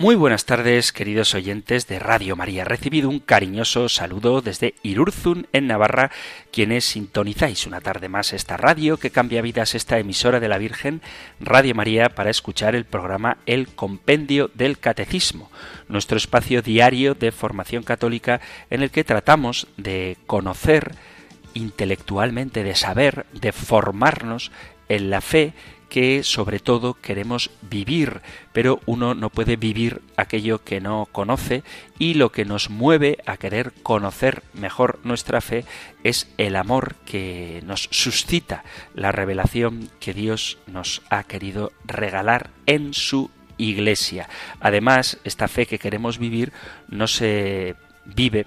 Muy buenas tardes, queridos oyentes de Radio María. Recibido un cariñoso saludo desde Irurzun, en Navarra, quienes sintonizáis una tarde más esta radio que cambia vidas, esta emisora de la Virgen, Radio María, para escuchar el programa El Compendio del Catecismo, nuestro espacio diario de formación católica en el que tratamos de conocer intelectualmente, de saber, de formarnos en la fe que sobre todo queremos vivir, pero uno no puede vivir aquello que no conoce y lo que nos mueve a querer conocer mejor nuestra fe es el amor que nos suscita la revelación que Dios nos ha querido regalar en su iglesia. Además, esta fe que queremos vivir no se vive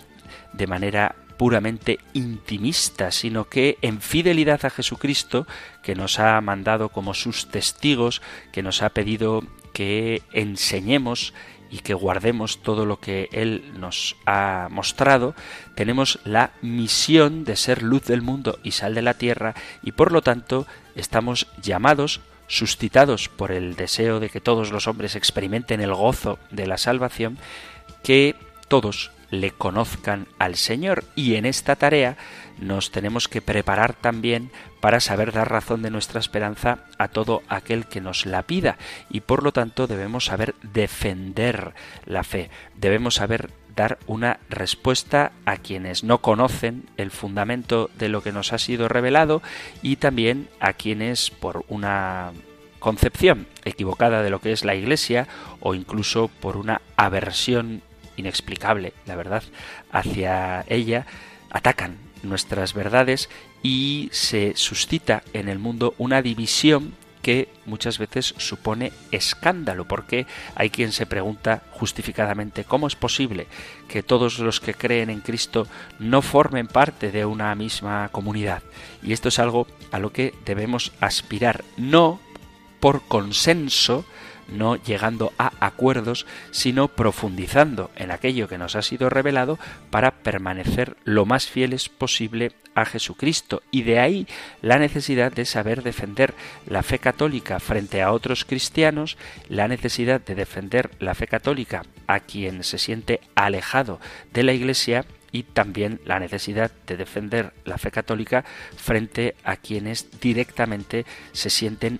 de manera puramente intimista, sino que en fidelidad a Jesucristo, que nos ha mandado como sus testigos, que nos ha pedido que enseñemos y que guardemos todo lo que Él nos ha mostrado, tenemos la misión de ser luz del mundo y sal de la tierra y por lo tanto estamos llamados suscitados por el deseo de que todos los hombres experimenten el gozo de la salvación, que todos le conozcan al Señor. Y en esta tarea nos tenemos que preparar también para saber dar razón de nuestra esperanza a todo aquel que nos la pida. Y por lo tanto debemos saber defender la fe, debemos saber dar una respuesta a quienes no conocen el fundamento de lo que nos ha sido revelado y también a quienes por una concepción equivocada de lo que es la Iglesia o incluso por una aversión inexplicable, la verdad, hacia ella, atacan nuestras verdades y se suscita en el mundo una división que muchas veces supone escándalo, porque hay quien se pregunta justificadamente cómo es posible que todos los que creen en Cristo no formen parte de una misma comunidad. Y esto es algo a lo que debemos aspirar, no por consenso, no llegando a acuerdos, sino profundizando en aquello que nos ha sido revelado para permanecer lo más fieles posible a Jesucristo. Y de ahí la necesidad de saber defender la fe católica frente a otros cristianos, la necesidad de defender la fe católica a quien se siente alejado de la Iglesia y también la necesidad de defender la fe católica frente a quienes directamente se sienten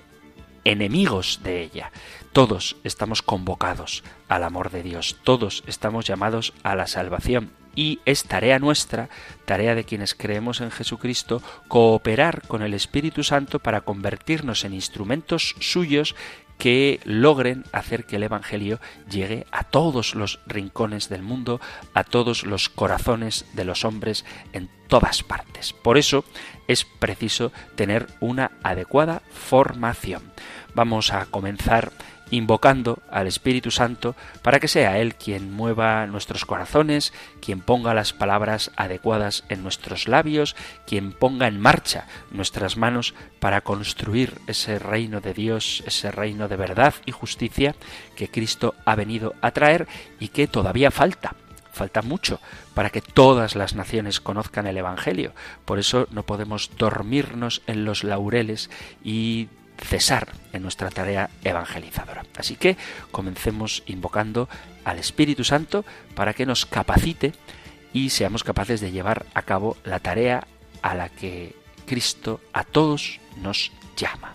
enemigos de ella. Todos estamos convocados al amor de Dios, todos estamos llamados a la salvación y es tarea nuestra, tarea de quienes creemos en Jesucristo, cooperar con el Espíritu Santo para convertirnos en instrumentos suyos que logren hacer que el Evangelio llegue a todos los rincones del mundo, a todos los corazones de los hombres en todas partes. Por eso es preciso tener una adecuada formación. Vamos a comenzar invocando al Espíritu Santo para que sea Él quien mueva nuestros corazones, quien ponga las palabras adecuadas en nuestros labios, quien ponga en marcha nuestras manos para construir ese reino de Dios, ese reino de verdad y justicia que Cristo ha venido a traer y que todavía falta falta mucho para que todas las naciones conozcan el Evangelio. Por eso no podemos dormirnos en los laureles y cesar en nuestra tarea evangelizadora. Así que comencemos invocando al Espíritu Santo para que nos capacite y seamos capaces de llevar a cabo la tarea a la que Cristo a todos nos llama.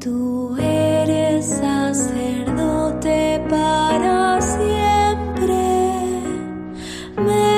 Tú eres sacerdote para siempre. Yo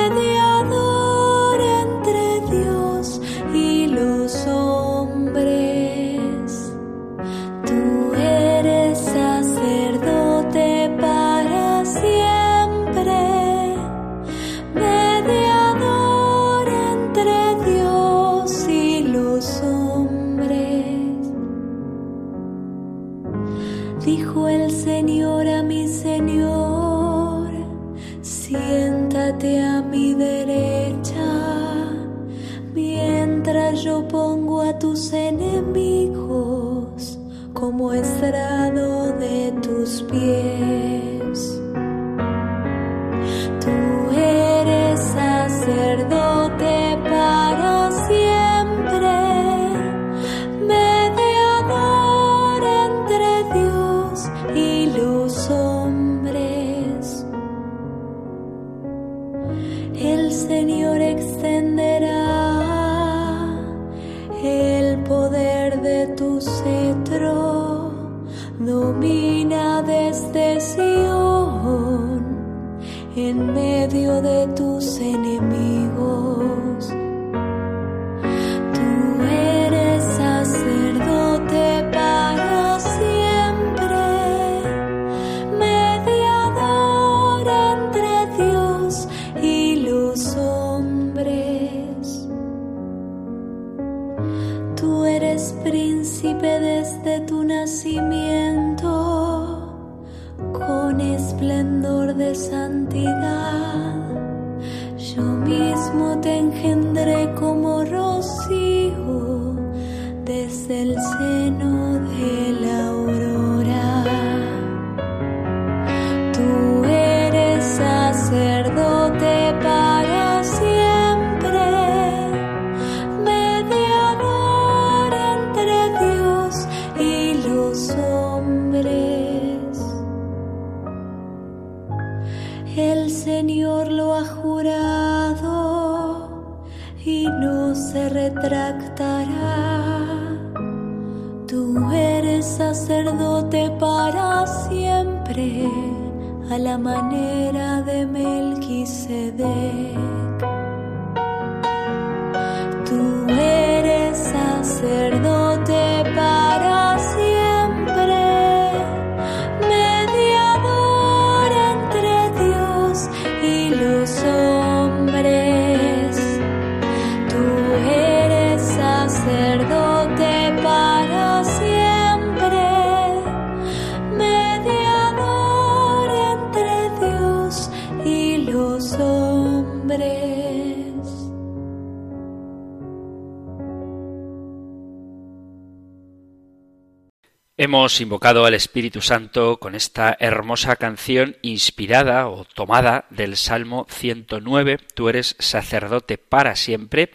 Hemos invocado al Espíritu Santo con esta hermosa canción inspirada o tomada del Salmo 109, Tú eres sacerdote para siempre,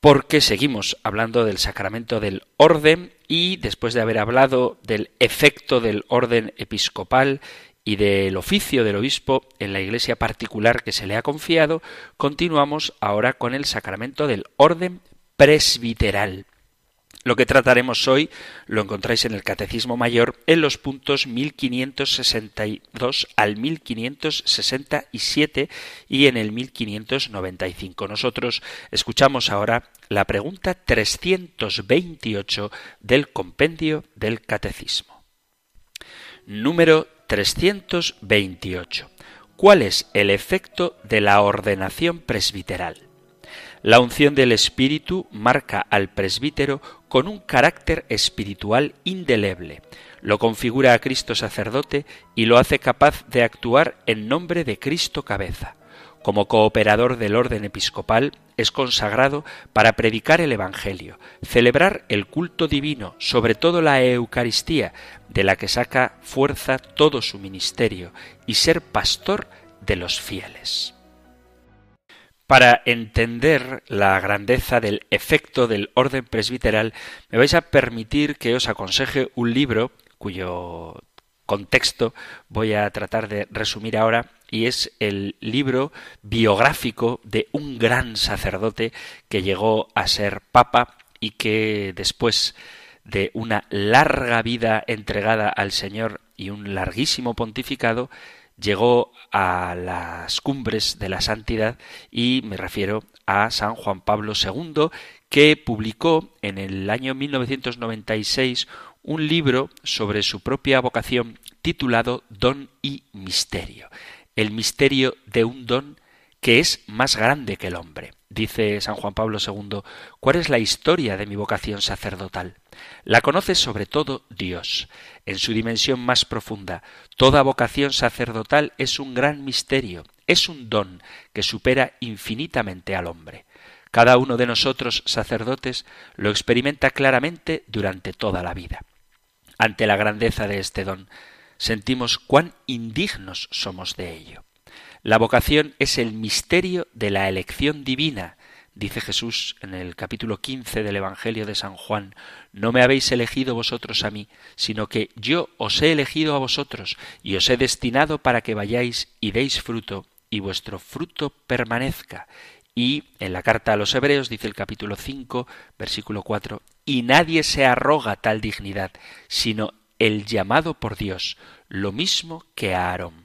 porque seguimos hablando del sacramento del orden y después de haber hablado del efecto del orden episcopal y del oficio del obispo en la iglesia particular que se le ha confiado, continuamos ahora con el sacramento del orden presbiteral. Lo que trataremos hoy lo encontráis en el Catecismo Mayor en los puntos 1562 al 1567 y en el 1595. Nosotros escuchamos ahora la pregunta 328 del compendio del Catecismo. Número 328. ¿Cuál es el efecto de la ordenación presbiteral? La unción del Espíritu marca al presbítero con un carácter espiritual indeleble, lo configura a Cristo sacerdote y lo hace capaz de actuar en nombre de Cristo cabeza. Como cooperador del orden episcopal, es consagrado para predicar el Evangelio, celebrar el culto divino, sobre todo la Eucaristía, de la que saca fuerza todo su ministerio, y ser pastor de los fieles. Para entender la grandeza del efecto del orden presbiteral, me vais a permitir que os aconseje un libro cuyo contexto voy a tratar de resumir ahora y es el libro biográfico de un gran sacerdote que llegó a ser papa y que después de una larga vida entregada al Señor y un larguísimo pontificado llegó a las cumbres de la santidad y me refiero a San Juan Pablo II, que publicó en el año 1996 un libro sobre su propia vocación titulado Don y Misterio, el misterio de un don que es más grande que el hombre. Dice San Juan Pablo II, ¿cuál es la historia de mi vocación sacerdotal? La conoce sobre todo Dios, en su dimensión más profunda. Toda vocación sacerdotal es un gran misterio, es un don que supera infinitamente al hombre. Cada uno de nosotros, sacerdotes, lo experimenta claramente durante toda la vida. Ante la grandeza de este don, sentimos cuán indignos somos de ello. La vocación es el misterio de la elección divina, dice Jesús en el capítulo 15 del Evangelio de San Juan, no me habéis elegido vosotros a mí, sino que yo os he elegido a vosotros y os he destinado para que vayáis y deis fruto y vuestro fruto permanezca. Y en la carta a los Hebreos dice el capítulo 5, versículo 4, y nadie se arroga tal dignidad, sino el llamado por Dios, lo mismo que a Aarón.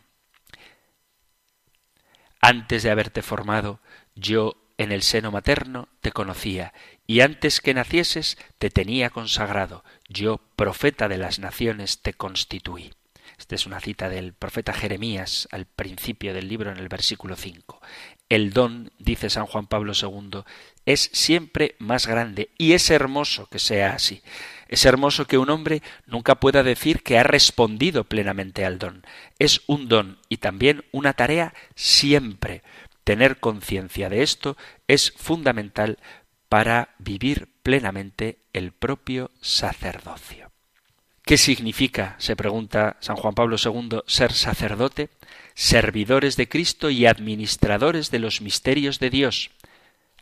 Antes de haberte formado, yo en el seno materno te conocía, y antes que nacieses te tenía consagrado, yo, profeta de las naciones, te constituí. Esta es una cita del profeta Jeremías al principio del libro en el versículo 5. El don, dice San Juan Pablo II, es siempre más grande y es hermoso que sea así. Es hermoso que un hombre nunca pueda decir que ha respondido plenamente al don. Es un don y también una tarea siempre. Tener conciencia de esto es fundamental para vivir plenamente el propio sacerdocio. ¿Qué significa, se pregunta San Juan Pablo II, ser sacerdote? Servidores de Cristo y administradores de los misterios de Dios.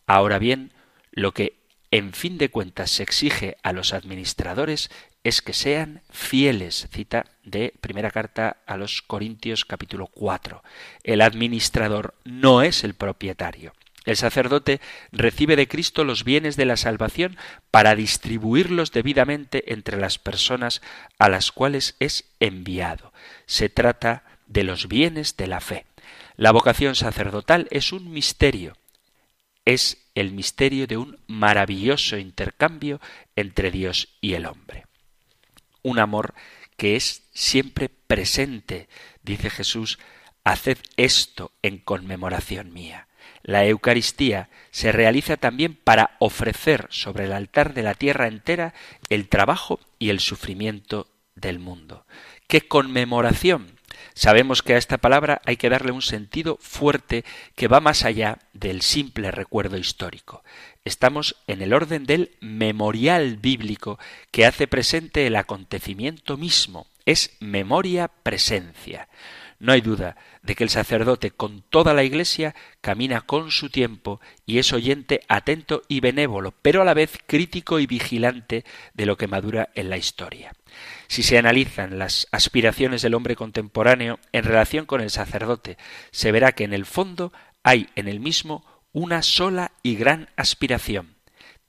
Ahora bien, lo que en fin de cuentas se exige a los administradores es que sean fieles. Cita de primera carta a los Corintios capítulo 4. El administrador no es el propietario. El sacerdote recibe de Cristo los bienes de la salvación para distribuirlos debidamente entre las personas a las cuales es enviado. Se trata de los bienes de la fe. La vocación sacerdotal es un misterio. Es el misterio de un maravilloso intercambio entre Dios y el hombre. Un amor que es siempre presente, dice Jesús, haced esto en conmemoración mía. La Eucaristía se realiza también para ofrecer sobre el altar de la tierra entera el trabajo y el sufrimiento del mundo. ¡Qué conmemoración! Sabemos que a esta palabra hay que darle un sentido fuerte que va más allá del simple recuerdo histórico. Estamos en el orden del memorial bíblico que hace presente el acontecimiento mismo. Es memoria presencia. No hay duda de que el sacerdote con toda la Iglesia camina con su tiempo y es oyente atento y benévolo, pero a la vez crítico y vigilante de lo que madura en la historia. Si se analizan las aspiraciones del hombre contemporáneo en relación con el sacerdote, se verá que en el fondo hay en el mismo una sola y gran aspiración.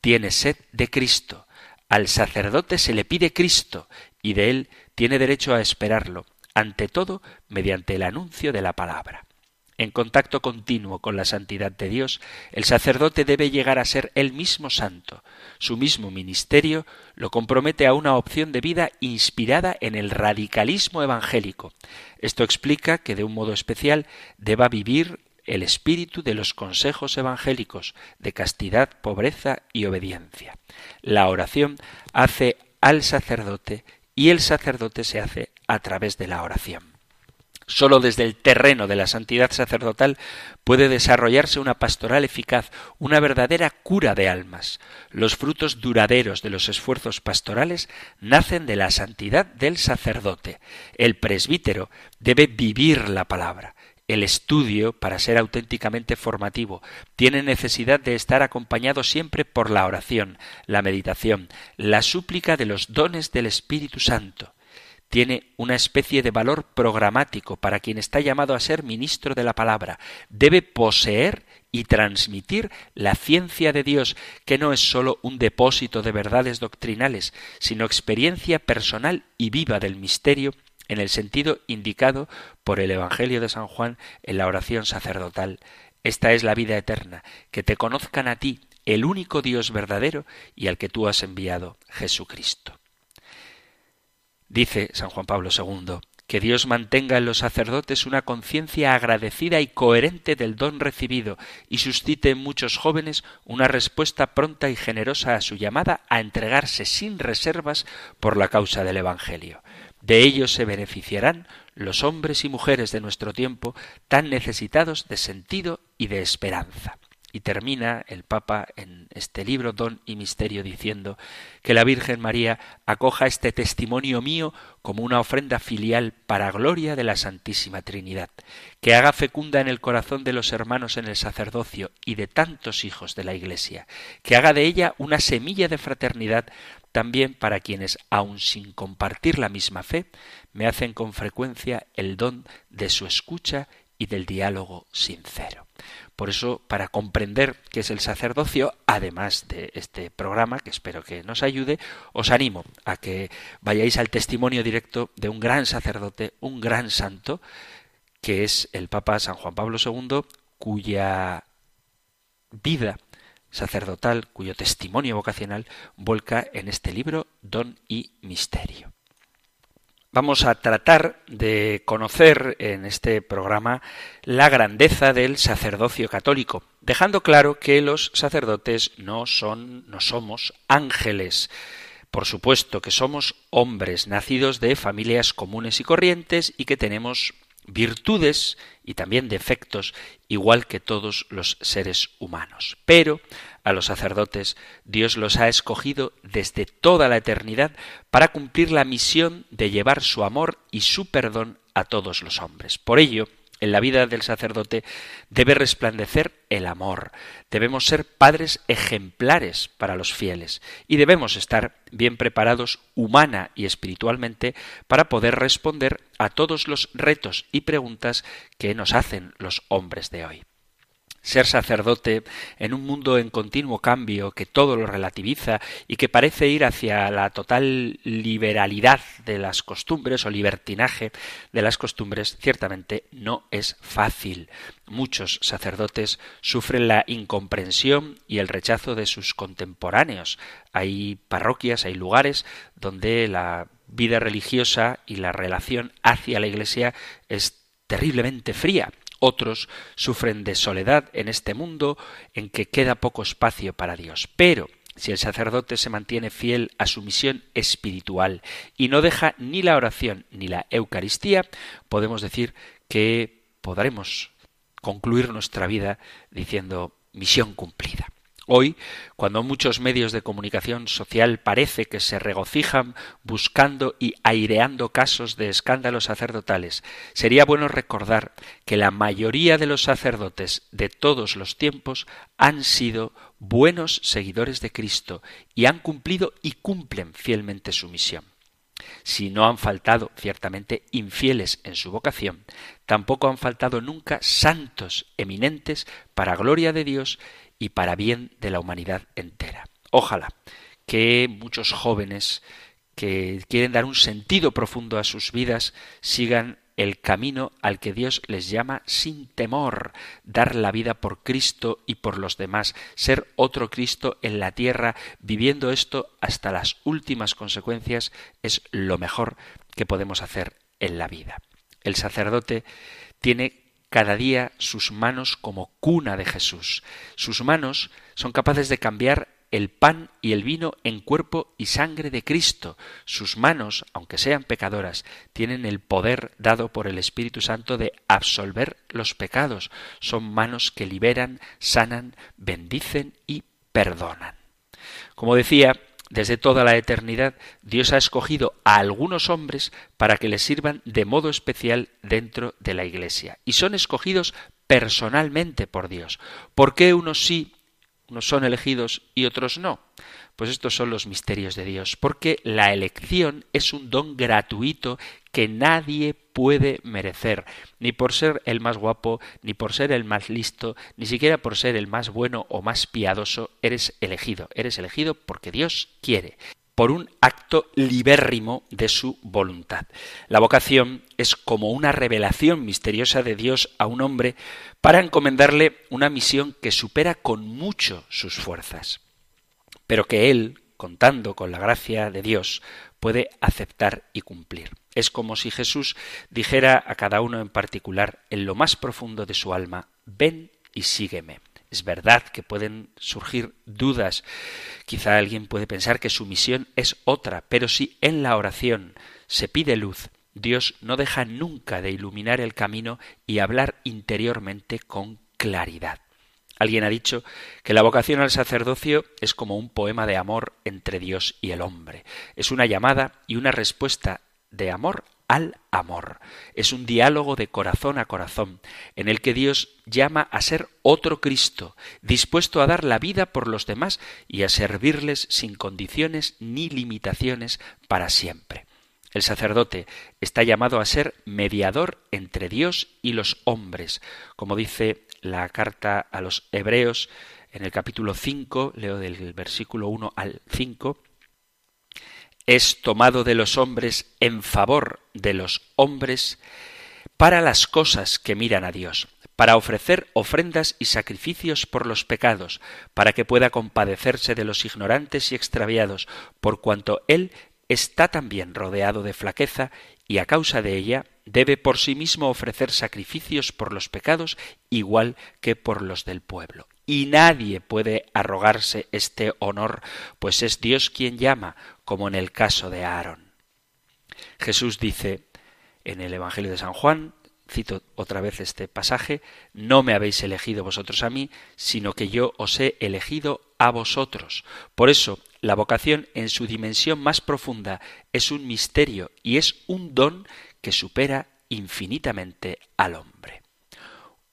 Tiene sed de Cristo. Al sacerdote se le pide Cristo y de él tiene derecho a esperarlo ante todo mediante el anuncio de la palabra. En contacto continuo con la santidad de Dios, el sacerdote debe llegar a ser él mismo santo. Su mismo ministerio lo compromete a una opción de vida inspirada en el radicalismo evangélico. Esto explica que de un modo especial deba vivir el espíritu de los consejos evangélicos de castidad, pobreza y obediencia. La oración hace al sacerdote y el sacerdote se hace a través de la oración. Solo desde el terreno de la santidad sacerdotal puede desarrollarse una pastoral eficaz, una verdadera cura de almas. Los frutos duraderos de los esfuerzos pastorales nacen de la santidad del sacerdote. El presbítero debe vivir la palabra. El estudio, para ser auténticamente formativo, tiene necesidad de estar acompañado siempre por la oración, la meditación, la súplica de los dones del Espíritu Santo tiene una especie de valor programático para quien está llamado a ser ministro de la palabra. Debe poseer y transmitir la ciencia de Dios, que no es sólo un depósito de verdades doctrinales, sino experiencia personal y viva del misterio en el sentido indicado por el Evangelio de San Juan en la oración sacerdotal. Esta es la vida eterna, que te conozcan a ti, el único Dios verdadero y al que tú has enviado, Jesucristo. Dice San Juan Pablo II que Dios mantenga en los sacerdotes una conciencia agradecida y coherente del don recibido y suscite en muchos jóvenes una respuesta pronta y generosa a su llamada a entregarse sin reservas por la causa del Evangelio. De ello se beneficiarán los hombres y mujeres de nuestro tiempo tan necesitados de sentido y de esperanza. Y termina el Papa en este libro Don y Misterio diciendo que la Virgen María acoja este testimonio mío como una ofrenda filial para gloria de la Santísima Trinidad, que haga fecunda en el corazón de los hermanos en el sacerdocio y de tantos hijos de la Iglesia, que haga de ella una semilla de fraternidad también para quienes, aun sin compartir la misma fe, me hacen con frecuencia el don de su escucha y del diálogo sincero. Por eso, para comprender qué es el sacerdocio, además de este programa, que espero que nos ayude, os animo a que vayáis al testimonio directo de un gran sacerdote, un gran santo, que es el Papa San Juan Pablo II, cuya vida sacerdotal, cuyo testimonio vocacional vuelca en este libro Don y Misterio. Vamos a tratar de conocer en este programa la grandeza del sacerdocio católico, dejando claro que los sacerdotes no son, no somos ángeles. Por supuesto que somos hombres nacidos de familias comunes y corrientes y que tenemos virtudes y también defectos igual que todos los seres humanos. Pero a los sacerdotes Dios los ha escogido desde toda la eternidad para cumplir la misión de llevar su amor y su perdón a todos los hombres. Por ello, en la vida del sacerdote debe resplandecer el amor. Debemos ser padres ejemplares para los fieles y debemos estar bien preparados humana y espiritualmente para poder responder a todos los retos y preguntas que nos hacen los hombres de hoy ser sacerdote en un mundo en continuo cambio que todo lo relativiza y que parece ir hacia la total liberalidad de las costumbres o libertinaje de las costumbres, ciertamente no es fácil. Muchos sacerdotes sufren la incomprensión y el rechazo de sus contemporáneos. Hay parroquias, hay lugares donde la vida religiosa y la relación hacia la Iglesia es terriblemente fría otros sufren de soledad en este mundo en que queda poco espacio para Dios. Pero si el sacerdote se mantiene fiel a su misión espiritual y no deja ni la oración ni la Eucaristía, podemos decir que podremos concluir nuestra vida diciendo misión cumplida. Hoy, cuando muchos medios de comunicación social parece que se regocijan buscando y aireando casos de escándalos sacerdotales, sería bueno recordar que la mayoría de los sacerdotes de todos los tiempos han sido buenos seguidores de Cristo y han cumplido y cumplen fielmente su misión. Si no han faltado ciertamente infieles en su vocación, tampoco han faltado nunca santos eminentes para gloria de Dios y para bien de la humanidad entera. Ojalá que muchos jóvenes que quieren dar un sentido profundo a sus vidas sigan el camino al que Dios les llama sin temor, dar la vida por Cristo y por los demás, ser otro Cristo en la tierra, viviendo esto hasta las últimas consecuencias, es lo mejor que podemos hacer en la vida. El sacerdote tiene cada día sus manos como cuna de Jesús. Sus manos son capaces de cambiar el pan y el vino en cuerpo y sangre de Cristo. Sus manos, aunque sean pecadoras, tienen el poder dado por el Espíritu Santo de absolver los pecados. Son manos que liberan, sanan, bendicen y perdonan. Como decía, desde toda la eternidad, Dios ha escogido a algunos hombres para que les sirvan de modo especial dentro de la Iglesia. Y son escogidos personalmente por Dios. ¿Por qué unos sí, unos son elegidos y otros no? Pues estos son los misterios de Dios, porque la elección es un don gratuito que nadie puede merecer, ni por ser el más guapo, ni por ser el más listo, ni siquiera por ser el más bueno o más piadoso, eres elegido, eres elegido porque Dios quiere por un acto libérrimo de su voluntad. La vocación es como una revelación misteriosa de Dios a un hombre para encomendarle una misión que supera con mucho sus fuerzas pero que él, contando con la gracia de Dios, puede aceptar y cumplir. Es como si Jesús dijera a cada uno en particular, en lo más profundo de su alma, ven y sígueme. Es verdad que pueden surgir dudas. Quizá alguien puede pensar que su misión es otra, pero si en la oración se pide luz, Dios no deja nunca de iluminar el camino y hablar interiormente con claridad. Alguien ha dicho que la vocación al sacerdocio es como un poema de amor entre Dios y el hombre. Es una llamada y una respuesta de amor al amor. Es un diálogo de corazón a corazón, en el que Dios llama a ser otro Cristo, dispuesto a dar la vida por los demás y a servirles sin condiciones ni limitaciones para siempre. El sacerdote está llamado a ser mediador entre Dios y los hombres, como dice la carta a los hebreos en el capítulo 5, leo del versículo 1 al 5, es tomado de los hombres en favor de los hombres para las cosas que miran a Dios, para ofrecer ofrendas y sacrificios por los pecados, para que pueda compadecerse de los ignorantes y extraviados, por cuanto Él está también rodeado de flaqueza y a causa de ella debe por sí mismo ofrecer sacrificios por los pecados igual que por los del pueblo y nadie puede arrogarse este honor, pues es Dios quien llama, como en el caso de Aarón. Jesús dice en el Evangelio de San Juan, cito otra vez este pasaje, no me habéis elegido vosotros a mí, sino que yo os he elegido a vosotros. Por eso, la vocación en su dimensión más profunda es un misterio y es un don que supera infinitamente al hombre.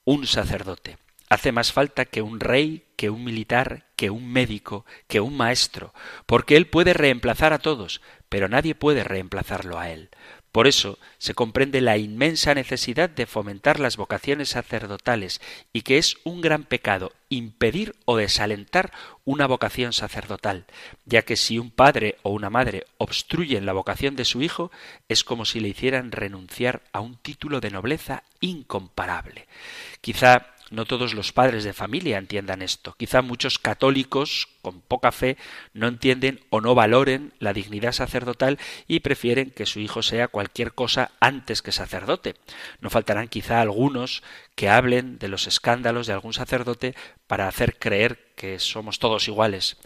Un sacerdote hace más falta que un rey, que un militar, que un médico, que un maestro, porque él puede reemplazar a todos, pero nadie puede reemplazarlo a él. Por eso se comprende la inmensa necesidad de fomentar las vocaciones sacerdotales y que es un gran pecado impedir o desalentar una vocación sacerdotal, ya que si un padre o una madre obstruyen la vocación de su hijo, es como si le hicieran renunciar a un título de nobleza incomparable. Quizá no todos los padres de familia entiendan esto. Quizá muchos católicos con poca fe no entienden o no valoren la dignidad sacerdotal y prefieren que su hijo sea cualquier cosa antes que sacerdote. No faltarán quizá algunos que hablen de los escándalos de algún sacerdote para hacer creer que somos todos iguales.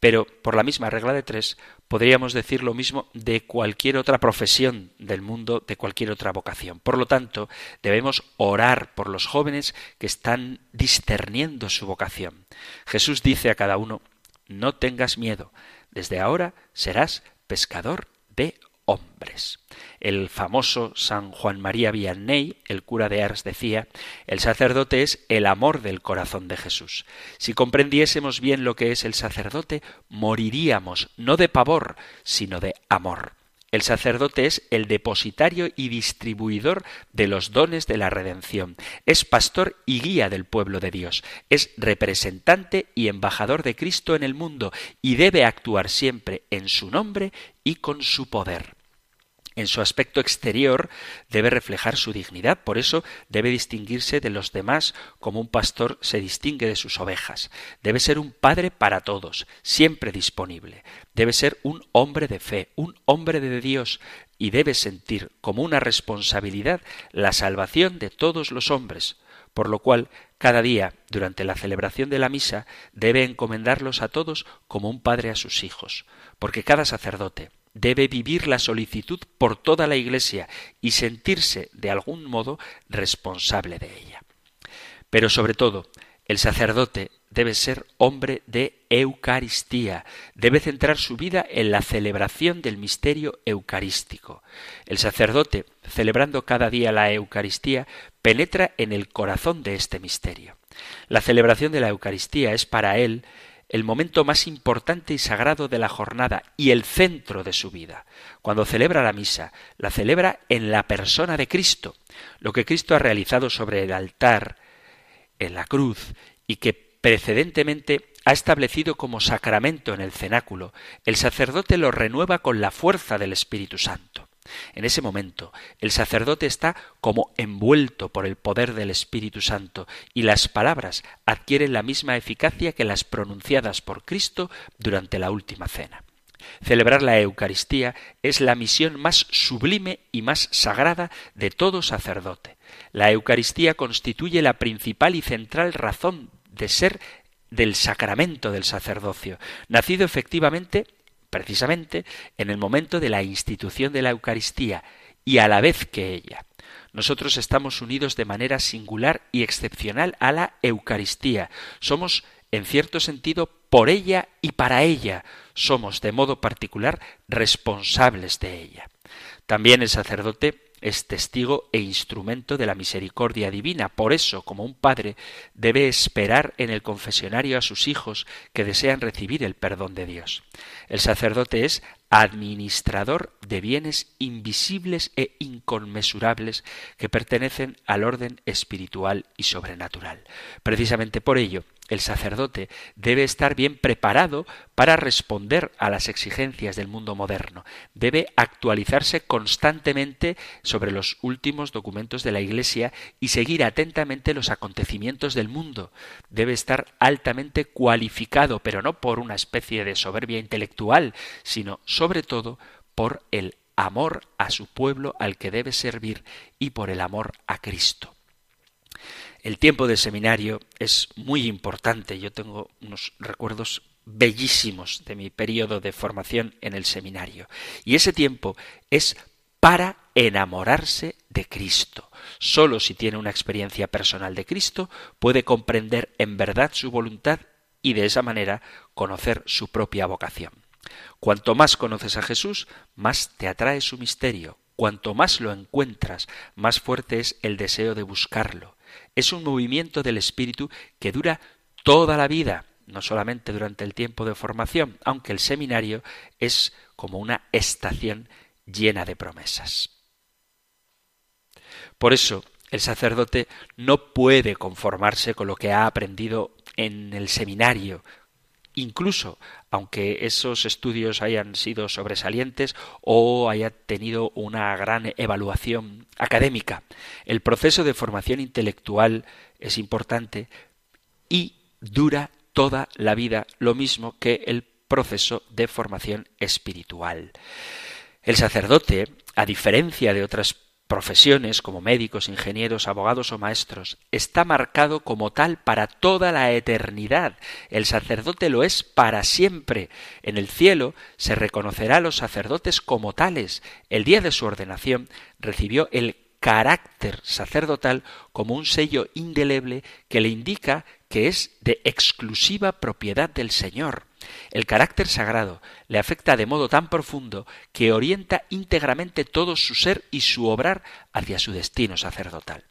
Pero por la misma regla de tres, podríamos decir lo mismo de cualquier otra profesión del mundo, de cualquier otra vocación. Por lo tanto, debemos orar por los jóvenes que están discerniendo su vocación. Jesús dice a cada uno, no tengas miedo, desde ahora serás pescador de hombres. El famoso San Juan María Vianney, el cura de Ars, decía, el sacerdote es el amor del corazón de Jesús. Si comprendiésemos bien lo que es el sacerdote, moriríamos no de pavor, sino de amor. El sacerdote es el depositario y distribuidor de los dones de la redención. Es pastor y guía del pueblo de Dios. Es representante y embajador de Cristo en el mundo y debe actuar siempre en su nombre y con su poder en su aspecto exterior debe reflejar su dignidad, por eso debe distinguirse de los demás como un pastor se distingue de sus ovejas. Debe ser un padre para todos, siempre disponible. Debe ser un hombre de fe, un hombre de Dios, y debe sentir como una responsabilidad la salvación de todos los hombres, por lo cual cada día, durante la celebración de la misa, debe encomendarlos a todos como un padre a sus hijos, porque cada sacerdote, debe vivir la solicitud por toda la Iglesia y sentirse de algún modo responsable de ella. Pero sobre todo, el sacerdote debe ser hombre de Eucaristía, debe centrar su vida en la celebración del misterio eucarístico. El sacerdote, celebrando cada día la Eucaristía, penetra en el corazón de este misterio. La celebración de la Eucaristía es para él el momento más importante y sagrado de la jornada y el centro de su vida. Cuando celebra la misa, la celebra en la persona de Cristo, lo que Cristo ha realizado sobre el altar, en la cruz, y que precedentemente ha establecido como sacramento en el cenáculo, el sacerdote lo renueva con la fuerza del Espíritu Santo. En ese momento, el sacerdote está como envuelto por el poder del Espíritu Santo y las palabras adquieren la misma eficacia que las pronunciadas por Cristo durante la última cena. Celebrar la Eucaristía es la misión más sublime y más sagrada de todo sacerdote. La Eucaristía constituye la principal y central razón de ser del sacramento del sacerdocio, nacido efectivamente precisamente en el momento de la institución de la Eucaristía y a la vez que ella. Nosotros estamos unidos de manera singular y excepcional a la Eucaristía. Somos, en cierto sentido, por ella y para ella. Somos, de modo particular, responsables de ella. También el sacerdote es testigo e instrumento de la misericordia divina. Por eso, como un padre, debe esperar en el confesionario a sus hijos que desean recibir el perdón de Dios. El sacerdote es administrador de bienes invisibles e inconmensurables que pertenecen al orden espiritual y sobrenatural. Precisamente por ello, el sacerdote debe estar bien preparado para responder a las exigencias del mundo moderno. Debe actualizarse constantemente sobre los últimos documentos de la Iglesia y seguir atentamente los acontecimientos del mundo. Debe estar altamente cualificado, pero no por una especie de soberbia intelectual, sino sobre todo por el amor a su pueblo al que debe servir y por el amor a Cristo. El tiempo de seminario es muy importante. Yo tengo unos recuerdos bellísimos de mi periodo de formación en el seminario. Y ese tiempo es para enamorarse de Cristo. Solo si tiene una experiencia personal de Cristo puede comprender en verdad su voluntad y de esa manera conocer su propia vocación. Cuanto más conoces a Jesús, más te atrae su misterio. Cuanto más lo encuentras, más fuerte es el deseo de buscarlo. Es un movimiento del espíritu que dura toda la vida, no solamente durante el tiempo de formación, aunque el seminario es como una estación llena de promesas. Por eso, el sacerdote no puede conformarse con lo que ha aprendido en el seminario, incluso aunque esos estudios hayan sido sobresalientes o haya tenido una gran evaluación académica. El proceso de formación intelectual es importante y dura toda la vida, lo mismo que el proceso de formación espiritual. El sacerdote, a diferencia de otras profesiones como médicos, ingenieros, abogados o maestros, está marcado como tal para toda la eternidad. El sacerdote lo es para siempre. En el cielo se reconocerá a los sacerdotes como tales. El día de su ordenación recibió el carácter sacerdotal como un sello indeleble que le indica que es de exclusiva propiedad del Señor. El carácter sagrado le afecta de modo tan profundo que orienta íntegramente todo su ser y su obrar hacia su destino sacerdotal.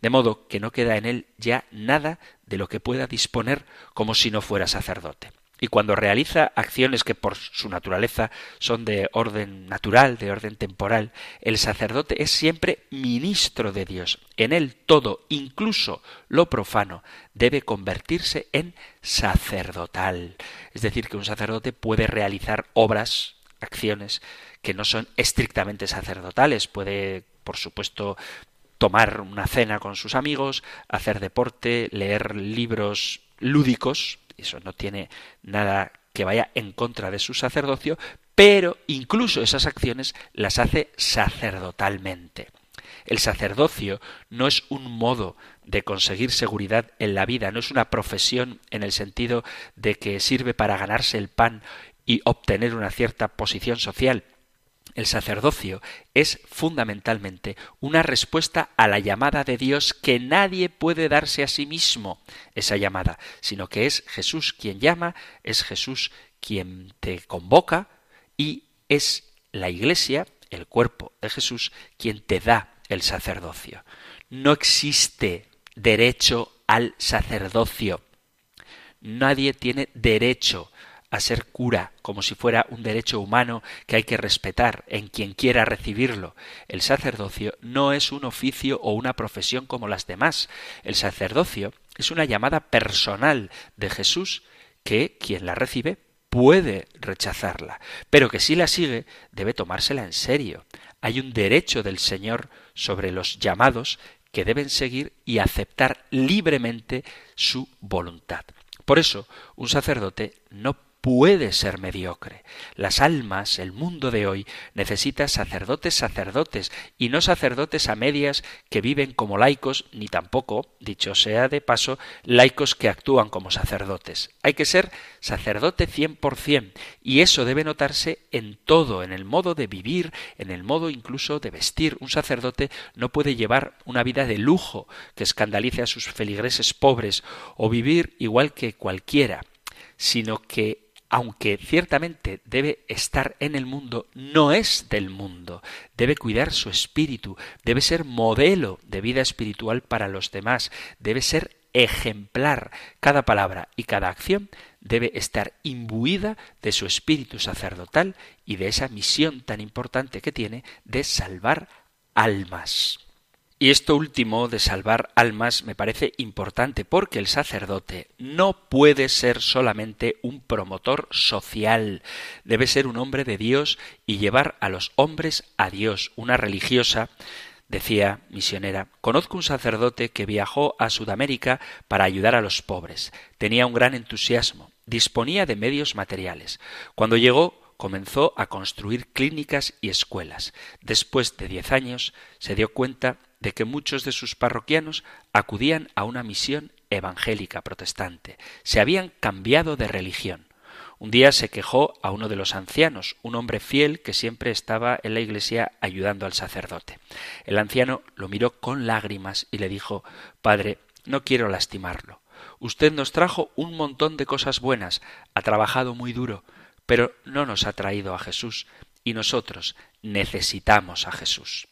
De modo que no queda en él ya nada de lo que pueda disponer como si no fuera sacerdote y cuando realiza acciones que por su naturaleza son de orden natural, de orden temporal, el sacerdote es siempre ministro de Dios. En él todo, incluso lo profano, debe convertirse en sacerdotal. Es decir, que un sacerdote puede realizar obras, acciones que no son estrictamente sacerdotales, puede, por supuesto, tomar una cena con sus amigos, hacer deporte, leer libros lúdicos, eso no tiene nada que vaya en contra de su sacerdocio, pero incluso esas acciones las hace sacerdotalmente. El sacerdocio no es un modo de conseguir seguridad en la vida, no es una profesión en el sentido de que sirve para ganarse el pan y obtener una cierta posición social. El sacerdocio es fundamentalmente una respuesta a la llamada de Dios que nadie puede darse a sí mismo esa llamada, sino que es Jesús quien llama, es Jesús quien te convoca y es la Iglesia, el cuerpo de Jesús, quien te da el sacerdocio. No existe derecho al sacerdocio. Nadie tiene derecho a ser cura como si fuera un derecho humano que hay que respetar en quien quiera recibirlo. El sacerdocio no es un oficio o una profesión como las demás. El sacerdocio es una llamada personal de Jesús que quien la recibe puede rechazarla, pero que si la sigue debe tomársela en serio. Hay un derecho del Señor sobre los llamados que deben seguir y aceptar libremente su voluntad. Por eso, un sacerdote no puede ser mediocre. Las almas, el mundo de hoy, necesita sacerdotes sacerdotes y no sacerdotes a medias que viven como laicos, ni tampoco, dicho sea de paso, laicos que actúan como sacerdotes. Hay que ser sacerdote cien por cien, y eso debe notarse en todo, en el modo de vivir, en el modo incluso de vestir. Un sacerdote no puede llevar una vida de lujo que escandalice a sus feligreses pobres o vivir igual que cualquiera, sino que aunque ciertamente debe estar en el mundo, no es del mundo. Debe cuidar su espíritu, debe ser modelo de vida espiritual para los demás, debe ser ejemplar. Cada palabra y cada acción debe estar imbuida de su espíritu sacerdotal y de esa misión tan importante que tiene de salvar almas. Y esto último de salvar almas me parece importante porque el sacerdote no puede ser solamente un promotor social, debe ser un hombre de Dios y llevar a los hombres a Dios. Una religiosa decía misionera, conozco un sacerdote que viajó a Sudamérica para ayudar a los pobres. Tenía un gran entusiasmo, disponía de medios materiales. Cuando llegó comenzó a construir clínicas y escuelas. Después de diez años se dio cuenta de que muchos de sus parroquianos acudían a una misión evangélica protestante. Se habían cambiado de religión. Un día se quejó a uno de los ancianos, un hombre fiel que siempre estaba en la iglesia ayudando al sacerdote. El anciano lo miró con lágrimas y le dijo Padre, no quiero lastimarlo. Usted nos trajo un montón de cosas buenas, ha trabajado muy duro, pero no nos ha traído a Jesús, y nosotros necesitamos a Jesús.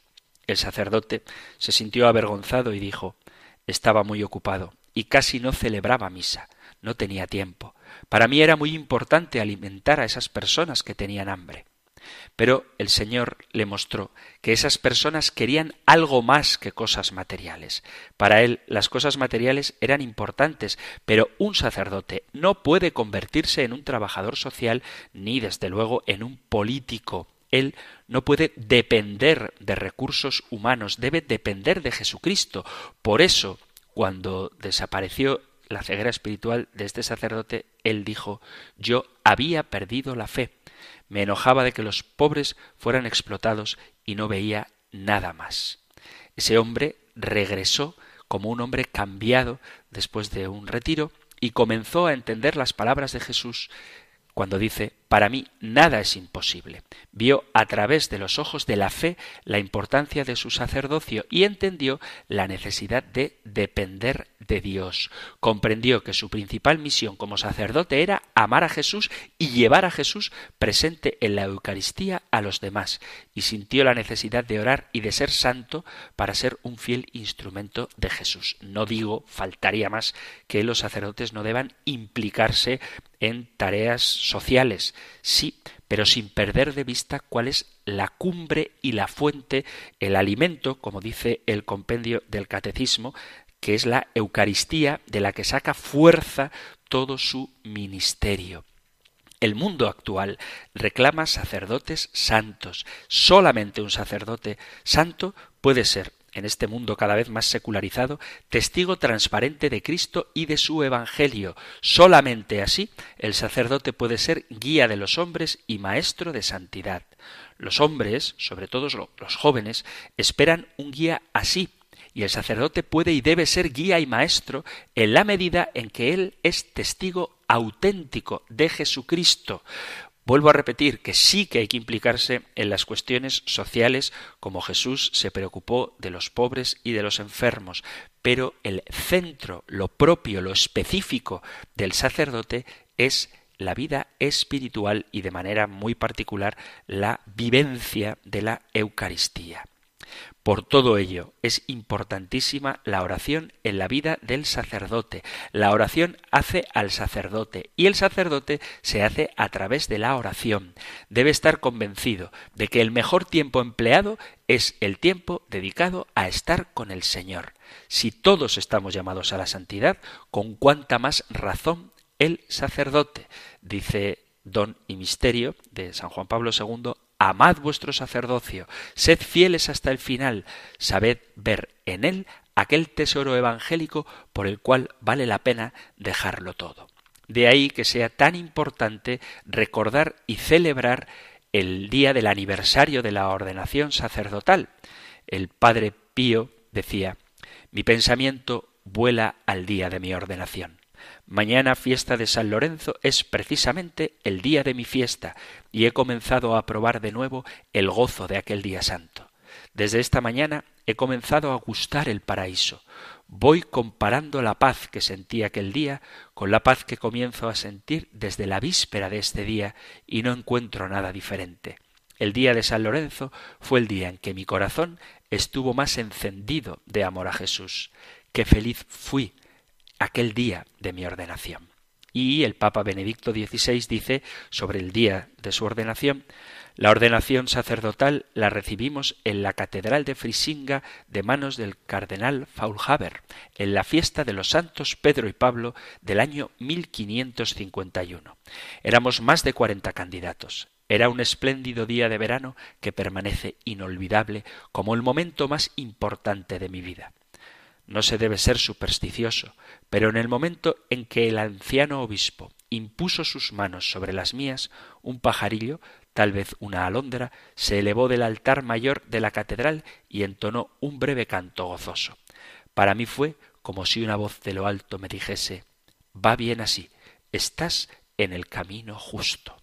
El sacerdote se sintió avergonzado y dijo Estaba muy ocupado y casi no celebraba misa, no tenía tiempo. Para mí era muy importante alimentar a esas personas que tenían hambre. Pero el Señor le mostró que esas personas querían algo más que cosas materiales. Para él las cosas materiales eran importantes, pero un sacerdote no puede convertirse en un trabajador social ni desde luego en un político él no puede depender de recursos humanos, debe depender de Jesucristo. Por eso, cuando desapareció la ceguera espiritual de este sacerdote, él dijo Yo había perdido la fe. Me enojaba de que los pobres fueran explotados y no veía nada más. Ese hombre regresó como un hombre cambiado después de un retiro y comenzó a entender las palabras de Jesús cuando dice, para mí nada es imposible. Vio a través de los ojos de la fe la importancia de su sacerdocio y entendió la necesidad de depender de Dios. Comprendió que su principal misión como sacerdote era amar a Jesús y llevar a Jesús presente en la Eucaristía a los demás, y sintió la necesidad de orar y de ser santo para ser un fiel instrumento de Jesús. No digo, faltaría más, que los sacerdotes no deban implicarse en tareas sociales, sí, pero sin perder de vista cuál es la cumbre y la fuente, el alimento, como dice el compendio del catecismo, que es la Eucaristía de la que saca fuerza todo su ministerio. El mundo actual reclama sacerdotes santos. Solamente un sacerdote santo puede ser en este mundo cada vez más secularizado, testigo transparente de Cristo y de su Evangelio. Solamente así el sacerdote puede ser guía de los hombres y maestro de santidad. Los hombres, sobre todo los jóvenes, esperan un guía así, y el sacerdote puede y debe ser guía y maestro en la medida en que él es testigo auténtico de Jesucristo. Vuelvo a repetir que sí que hay que implicarse en las cuestiones sociales como Jesús se preocupó de los pobres y de los enfermos, pero el centro, lo propio, lo específico del sacerdote es la vida espiritual y de manera muy particular la vivencia de la Eucaristía. Por todo ello, es importantísima la oración en la vida del sacerdote. La oración hace al sacerdote y el sacerdote se hace a través de la oración. Debe estar convencido de que el mejor tiempo empleado es el tiempo dedicado a estar con el Señor. Si todos estamos llamados a la santidad, con cuánta más razón el sacerdote, dice Don y Misterio de San Juan Pablo II amad vuestro sacerdocio, sed fieles hasta el final, sabed ver en él aquel tesoro evangélico por el cual vale la pena dejarlo todo. De ahí que sea tan importante recordar y celebrar el día del aniversario de la ordenación sacerdotal. El padre Pío decía, mi pensamiento vuela al día de mi ordenación. Mañana fiesta de San Lorenzo es precisamente el día de mi fiesta y he comenzado a probar de nuevo el gozo de aquel día santo. Desde esta mañana he comenzado a gustar el paraíso. Voy comparando la paz que sentí aquel día con la paz que comienzo a sentir desde la víspera de este día y no encuentro nada diferente. El día de San Lorenzo fue el día en que mi corazón estuvo más encendido de amor a Jesús. Qué feliz fui aquel día de mi ordenación. Y el Papa Benedicto XVI dice sobre el día de su ordenación la ordenación sacerdotal la recibimos en la Catedral de Frisinga de manos del cardenal Faulhaber, en la fiesta de los santos Pedro y Pablo del año 1551. Éramos más de cuarenta candidatos. Era un espléndido día de verano que permanece inolvidable como el momento más importante de mi vida. No se debe ser supersticioso, pero en el momento en que el anciano obispo impuso sus manos sobre las mías, un pajarillo, tal vez una alondra, se elevó del altar mayor de la catedral y entonó un breve canto gozoso. Para mí fue como si una voz de lo alto me dijese Va bien así, estás en el camino justo.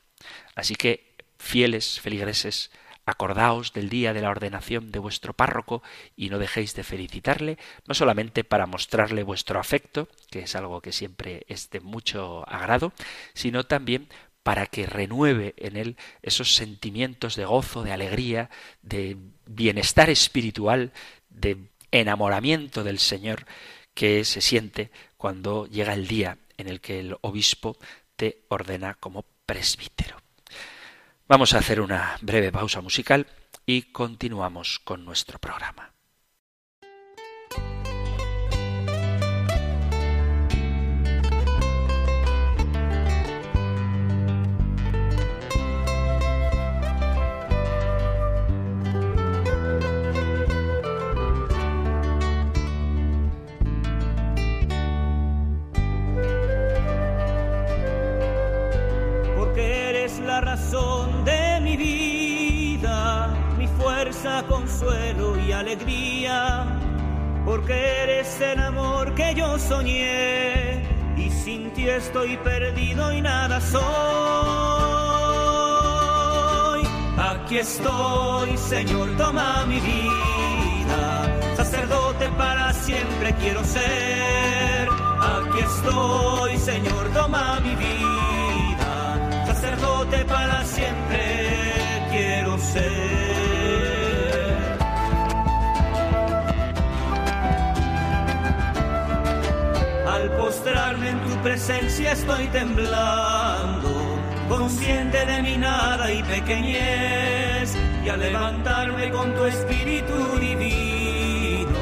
Así que, fieles feligreses, Acordaos del día de la ordenación de vuestro párroco y no dejéis de felicitarle, no solamente para mostrarle vuestro afecto, que es algo que siempre es de mucho agrado, sino también para que renueve en él esos sentimientos de gozo, de alegría, de bienestar espiritual, de enamoramiento del Señor que se siente cuando llega el día en el que el obispo te ordena como presbítero. Vamos a hacer una breve pausa musical y continuamos con nuestro programa. Consuelo y alegría, porque eres el amor que yo soñé y sin ti estoy perdido y nada soy. Aquí estoy, Señor, toma mi vida, sacerdote para siempre quiero ser. Aquí estoy, Señor, toma mi vida, sacerdote para siempre quiero ser. Al postrarme en tu presencia estoy temblando, consciente de mi nada y pequeñez, y al levantarme con tu espíritu divino,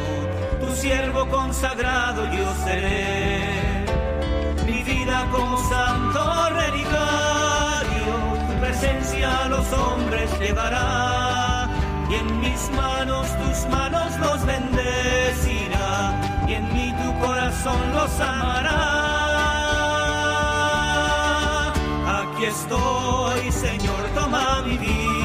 tu siervo consagrado yo seré. Mi vida como santo relicario, tu presencia a los hombres llevará, y en mis manos tus manos los bendecirá y en mí tu corazón los amará. Aquí estoy, Señor, toma mi vida,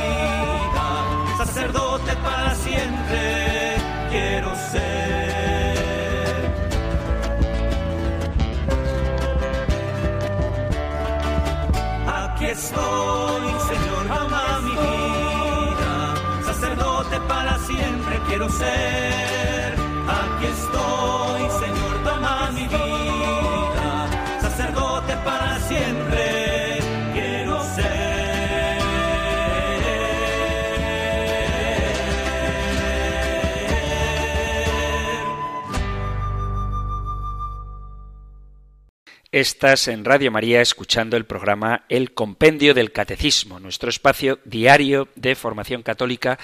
sacerdote para siempre quiero ser. Aquí estoy, Señor, toma mi vida, sacerdote para siempre quiero ser. Aquí estoy, Señor, toma mi vida, sacerdote para siempre Estás en Radio María escuchando el programa El Compendio del Catecismo, nuestro espacio diario de formación católica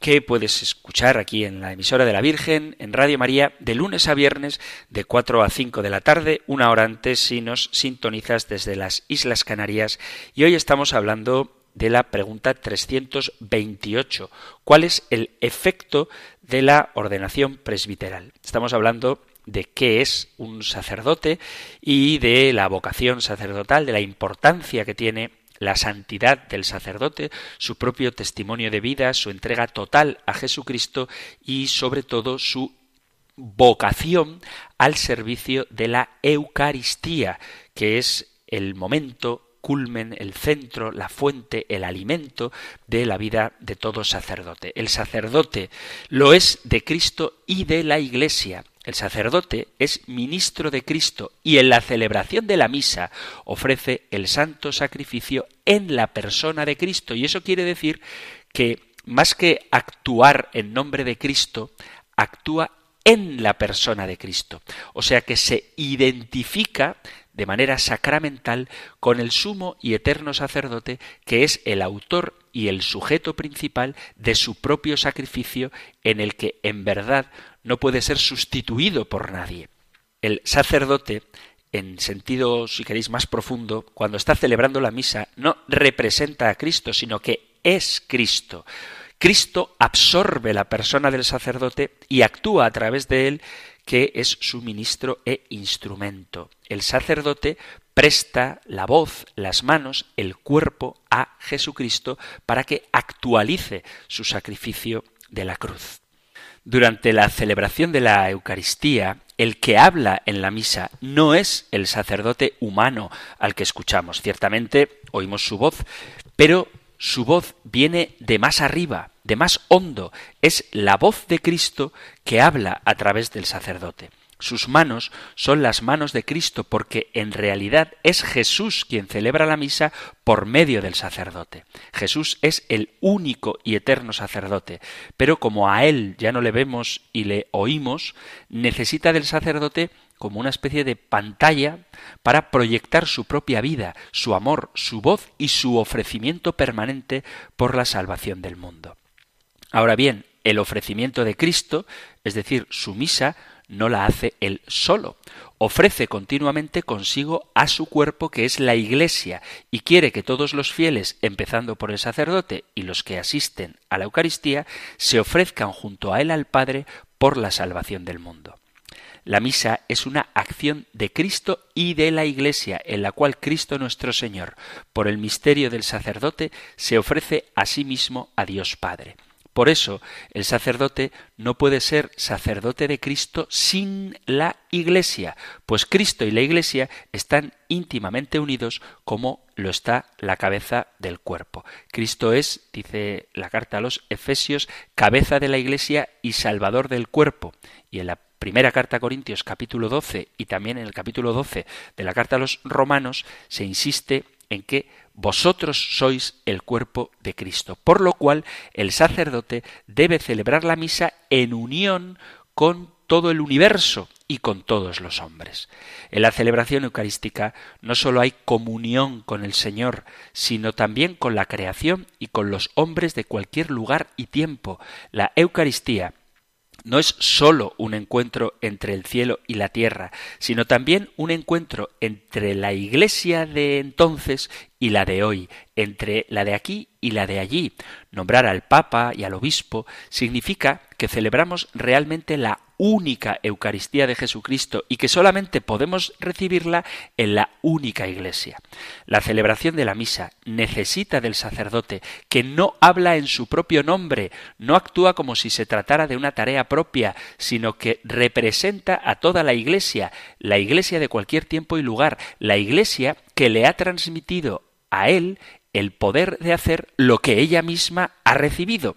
que puedes escuchar aquí en la emisora de la Virgen, en Radio María, de lunes a viernes, de 4 a 5 de la tarde, una hora antes si nos sintonizas desde las Islas Canarias. Y hoy estamos hablando de la pregunta 328. ¿Cuál es el efecto de la ordenación presbiteral? Estamos hablando de qué es un sacerdote y de la vocación sacerdotal, de la importancia que tiene la santidad del sacerdote, su propio testimonio de vida, su entrega total a Jesucristo y sobre todo su vocación al servicio de la Eucaristía, que es el momento culmen, el centro, la fuente, el alimento de la vida de todo sacerdote. El sacerdote lo es de Cristo y de la Iglesia. El sacerdote es ministro de Cristo y en la celebración de la misa ofrece el santo sacrificio en la persona de Cristo. Y eso quiere decir que más que actuar en nombre de Cristo, actúa en la persona de Cristo. O sea que se identifica de manera sacramental con el sumo y eterno sacerdote que es el autor y el sujeto principal de su propio sacrificio en el que en verdad no puede ser sustituido por nadie. El sacerdote, en sentido, si queréis, más profundo, cuando está celebrando la misa, no representa a Cristo, sino que es Cristo. Cristo absorbe la persona del sacerdote y actúa a través de él que es su ministro e instrumento. El sacerdote presta la voz, las manos, el cuerpo a Jesucristo para que actualice su sacrificio de la cruz. Durante la celebración de la Eucaristía, el que habla en la misa no es el sacerdote humano al que escuchamos. Ciertamente oímos su voz, pero su voz viene de más arriba, de más hondo. Es la voz de Cristo que habla a través del sacerdote. Sus manos son las manos de Cristo porque en realidad es Jesús quien celebra la misa por medio del sacerdote. Jesús es el único y eterno sacerdote, pero como a Él ya no le vemos y le oímos, necesita del sacerdote como una especie de pantalla para proyectar su propia vida, su amor, su voz y su ofrecimiento permanente por la salvación del mundo. Ahora bien, el ofrecimiento de Cristo, es decir, su misa, no la hace él solo. Ofrece continuamente consigo a su cuerpo que es la Iglesia y quiere que todos los fieles, empezando por el sacerdote y los que asisten a la Eucaristía, se ofrezcan junto a él al Padre por la salvación del mundo. La misa es una acción de Cristo y de la Iglesia, en la cual Cristo nuestro Señor, por el misterio del sacerdote, se ofrece a sí mismo a Dios Padre. Por eso el sacerdote no puede ser sacerdote de Cristo sin la Iglesia, pues Cristo y la Iglesia están íntimamente unidos como lo está la cabeza del cuerpo. Cristo es, dice la carta a los Efesios, cabeza de la Iglesia y salvador del cuerpo. Y en la primera carta a Corintios capítulo 12 y también en el capítulo 12 de la carta a los Romanos se insiste en que vosotros sois el cuerpo de Cristo, por lo cual el sacerdote debe celebrar la misa en unión con todo el universo y con todos los hombres. En la celebración eucarística no sólo hay comunión con el Señor, sino también con la creación y con los hombres de cualquier lugar y tiempo. La Eucaristía no es sólo un encuentro entre el cielo y la tierra, sino también un encuentro entre la iglesia de entonces y la de hoy, entre la de aquí y la de allí. Nombrar al Papa y al Obispo significa que celebramos realmente la única Eucaristía de Jesucristo y que solamente podemos recibirla en la única Iglesia. La celebración de la misa necesita del sacerdote que no habla en su propio nombre, no actúa como si se tratara de una tarea propia, sino que representa a toda la Iglesia, la Iglesia de cualquier tiempo y lugar, la Iglesia que le ha transmitido a él el poder de hacer lo que ella misma ha recibido.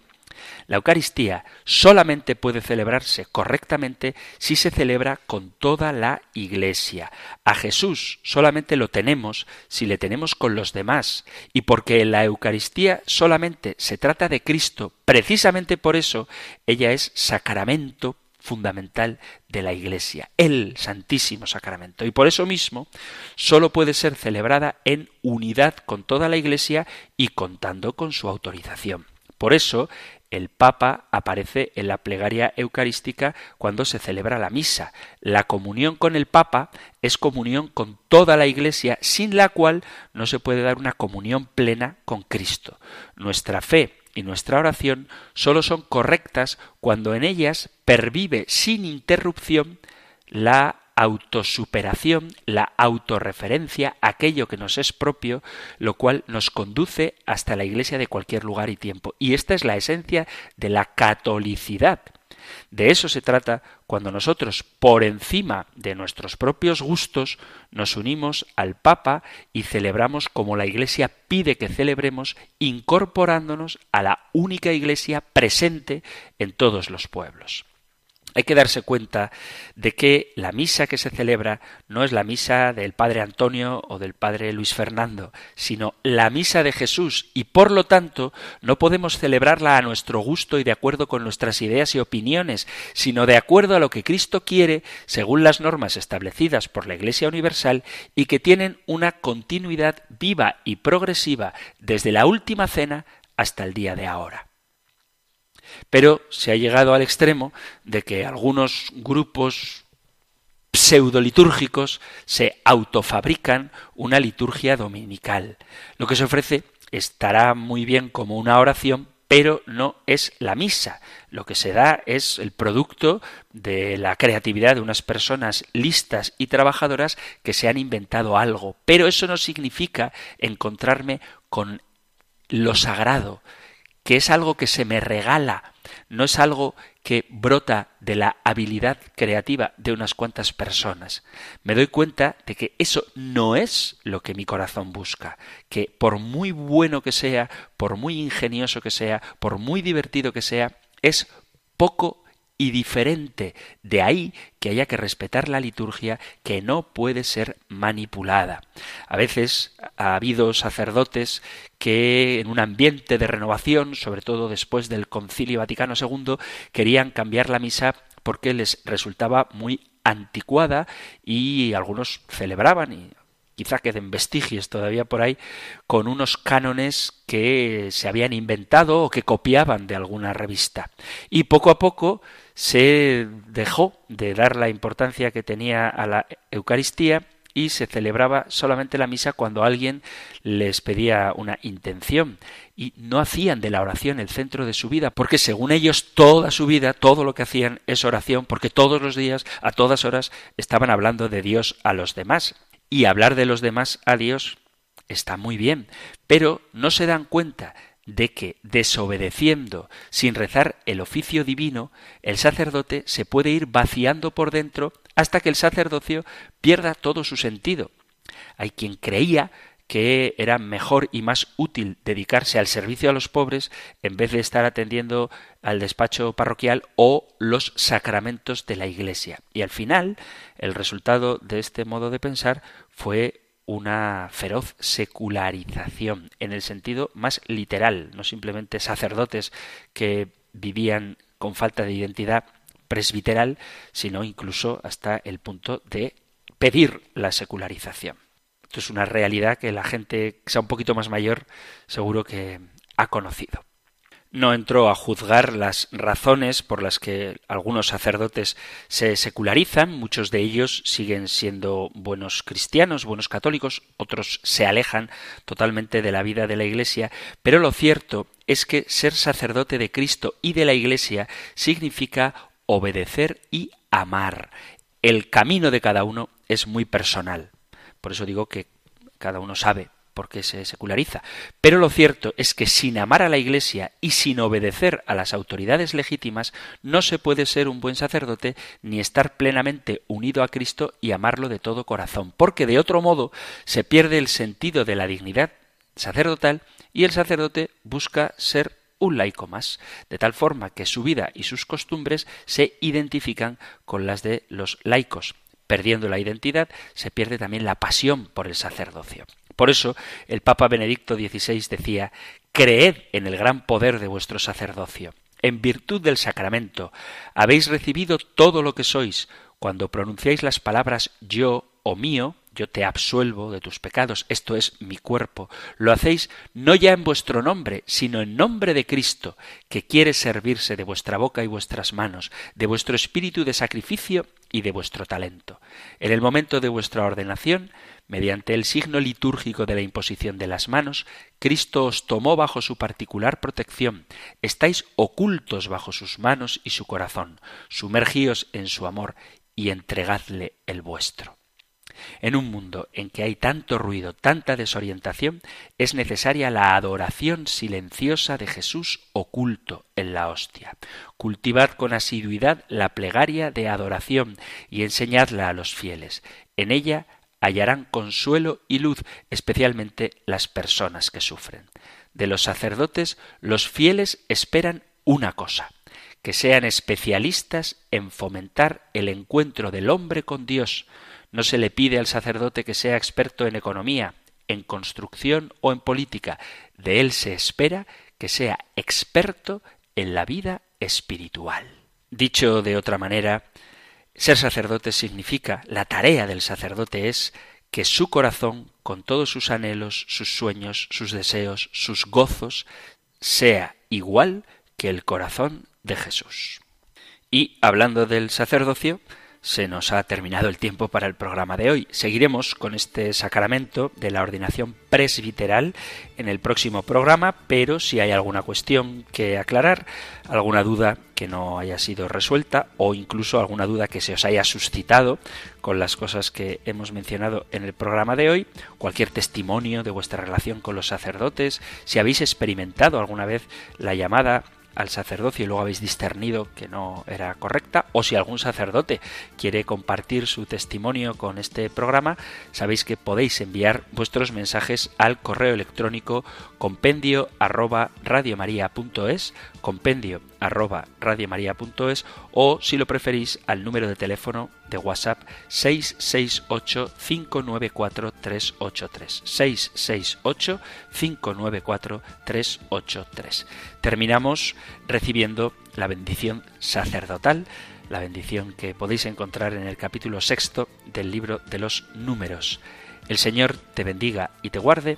La Eucaristía solamente puede celebrarse correctamente si se celebra con toda la Iglesia. A Jesús solamente lo tenemos si le tenemos con los demás. Y porque en la Eucaristía solamente se trata de Cristo, precisamente por eso ella es sacramento fundamental de la Iglesia, el Santísimo Sacramento. Y por eso mismo sólo puede ser celebrada en unidad con toda la Iglesia y contando con su autorización. Por eso el Papa aparece en la plegaria eucarística cuando se celebra la misa. La comunión con el Papa es comunión con toda la Iglesia, sin la cual no se puede dar una comunión plena con Cristo. Nuestra fe y nuestra oración solo son correctas cuando en ellas pervive sin interrupción la autosuperación, la autorreferencia, aquello que nos es propio, lo cual nos conduce hasta la iglesia de cualquier lugar y tiempo. Y esta es la esencia de la catolicidad. De eso se trata cuando nosotros, por encima de nuestros propios gustos, nos unimos al Papa y celebramos como la Iglesia pide que celebremos, incorporándonos a la única Iglesia presente en todos los pueblos. Hay que darse cuenta de que la misa que se celebra no es la misa del Padre Antonio o del Padre Luis Fernando, sino la misa de Jesús y por lo tanto no podemos celebrarla a nuestro gusto y de acuerdo con nuestras ideas y opiniones, sino de acuerdo a lo que Cristo quiere según las normas establecidas por la Iglesia Universal y que tienen una continuidad viva y progresiva desde la última cena hasta el día de ahora. Pero se ha llegado al extremo de que algunos grupos pseudolitúrgicos se autofabrican una liturgia dominical. Lo que se ofrece estará muy bien como una oración, pero no es la misa. Lo que se da es el producto de la creatividad de unas personas listas y trabajadoras que se han inventado algo. Pero eso no significa encontrarme con lo sagrado, que es algo que se me regala, no es algo que brota de la habilidad creativa de unas cuantas personas. Me doy cuenta de que eso no es lo que mi corazón busca, que por muy bueno que sea, por muy ingenioso que sea, por muy divertido que sea, es poco y diferente. De ahí que haya que respetar la liturgia que no puede ser manipulada. A veces ha habido sacerdotes que en un ambiente de renovación, sobre todo después del Concilio Vaticano II, querían cambiar la misa porque les resultaba muy anticuada y algunos celebraban y quizá queden vestigios todavía por ahí, con unos cánones que se habían inventado o que copiaban de alguna revista. Y poco a poco se dejó de dar la importancia que tenía a la Eucaristía y se celebraba solamente la misa cuando alguien les pedía una intención y no hacían de la oración el centro de su vida, porque según ellos toda su vida, todo lo que hacían es oración, porque todos los días, a todas horas, estaban hablando de Dios a los demás. Y hablar de los demás a Dios está muy bien, pero no se dan cuenta de que desobedeciendo, sin rezar el oficio divino, el sacerdote se puede ir vaciando por dentro hasta que el sacerdocio pierda todo su sentido. Hay quien creía que era mejor y más útil dedicarse al servicio a los pobres en vez de estar atendiendo al despacho parroquial o los sacramentos de la Iglesia. Y al final, el resultado de este modo de pensar fue una feroz secularización en el sentido más literal, no simplemente sacerdotes que vivían con falta de identidad presbiteral, sino incluso hasta el punto de pedir la secularización. Esto es una realidad que la gente que sea un poquito más mayor seguro que ha conocido no entró a juzgar las razones por las que algunos sacerdotes se secularizan, muchos de ellos siguen siendo buenos cristianos, buenos católicos, otros se alejan totalmente de la vida de la Iglesia, pero lo cierto es que ser sacerdote de Cristo y de la Iglesia significa obedecer y amar. El camino de cada uno es muy personal. Por eso digo que cada uno sabe por qué se seculariza. Pero lo cierto es que sin amar a la Iglesia y sin obedecer a las autoridades legítimas no se puede ser un buen sacerdote ni estar plenamente unido a Cristo y amarlo de todo corazón, porque de otro modo se pierde el sentido de la dignidad sacerdotal y el sacerdote busca ser un laico más, de tal forma que su vida y sus costumbres se identifican con las de los laicos. Perdiendo la identidad, se pierde también la pasión por el sacerdocio. Por eso el Papa Benedicto XVI decía Creed en el gran poder de vuestro sacerdocio. En virtud del sacramento habéis recibido todo lo que sois cuando pronunciáis las palabras yo o mío, yo te absuelvo de tus pecados, esto es mi cuerpo. Lo hacéis no ya en vuestro nombre, sino en nombre de Cristo, que quiere servirse de vuestra boca y vuestras manos, de vuestro espíritu de sacrificio y de vuestro talento. En el momento de vuestra ordenación, mediante el signo litúrgico de la imposición de las manos, Cristo os tomó bajo su particular protección. Estáis ocultos bajo sus manos y su corazón. Sumergíos en su amor y entregadle el vuestro. En un mundo en que hay tanto ruido, tanta desorientación, es necesaria la adoración silenciosa de Jesús oculto en la hostia. Cultivad con asiduidad la plegaria de adoración y enseñadla a los fieles. En ella hallarán consuelo y luz, especialmente las personas que sufren. De los sacerdotes, los fieles esperan una cosa, que sean especialistas en fomentar el encuentro del hombre con Dios, no se le pide al sacerdote que sea experto en economía, en construcción o en política. De él se espera que sea experto en la vida espiritual. Dicho de otra manera, ser sacerdote significa, la tarea del sacerdote es que su corazón, con todos sus anhelos, sus sueños, sus deseos, sus gozos, sea igual que el corazón de Jesús. Y hablando del sacerdocio, se nos ha terminado el tiempo para el programa de hoy. Seguiremos con este sacramento de la ordenación presbiteral en el próximo programa, pero si hay alguna cuestión que aclarar, alguna duda que no haya sido resuelta o incluso alguna duda que se os haya suscitado con las cosas que hemos mencionado en el programa de hoy, cualquier testimonio de vuestra relación con los sacerdotes, si habéis experimentado alguna vez la llamada al sacerdocio y luego habéis discernido que no era correcta, o si algún sacerdote quiere compartir su testimonio con este programa, sabéis que podéis enviar vuestros mensajes al correo electrónico compendio arroba radiomaria.es, compendio arroba o si lo preferís al número de teléfono de WhatsApp 668 594 383 668 594 383 terminamos recibiendo la bendición sacerdotal la bendición que podéis encontrar en el capítulo sexto del libro de los números. El Señor te bendiga y te guarde,